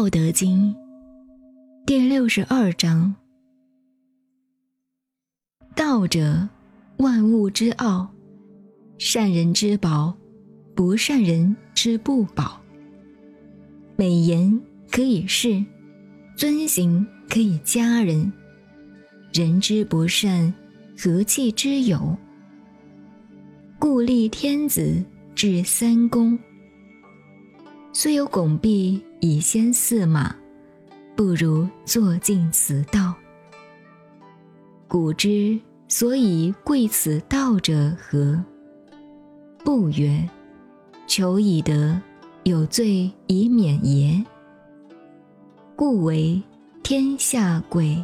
道德经》第六十二章：道者，万物之奥。善人之宝，不善人之不宝。美言可以是，尊行可以佳人。人之不善，何气之有？故立天子，制三公。虽有拱璧以先驷马，不如坐尽此道。古之所以贵此道者何？不曰：求以得，有罪以免也。故为天下贵。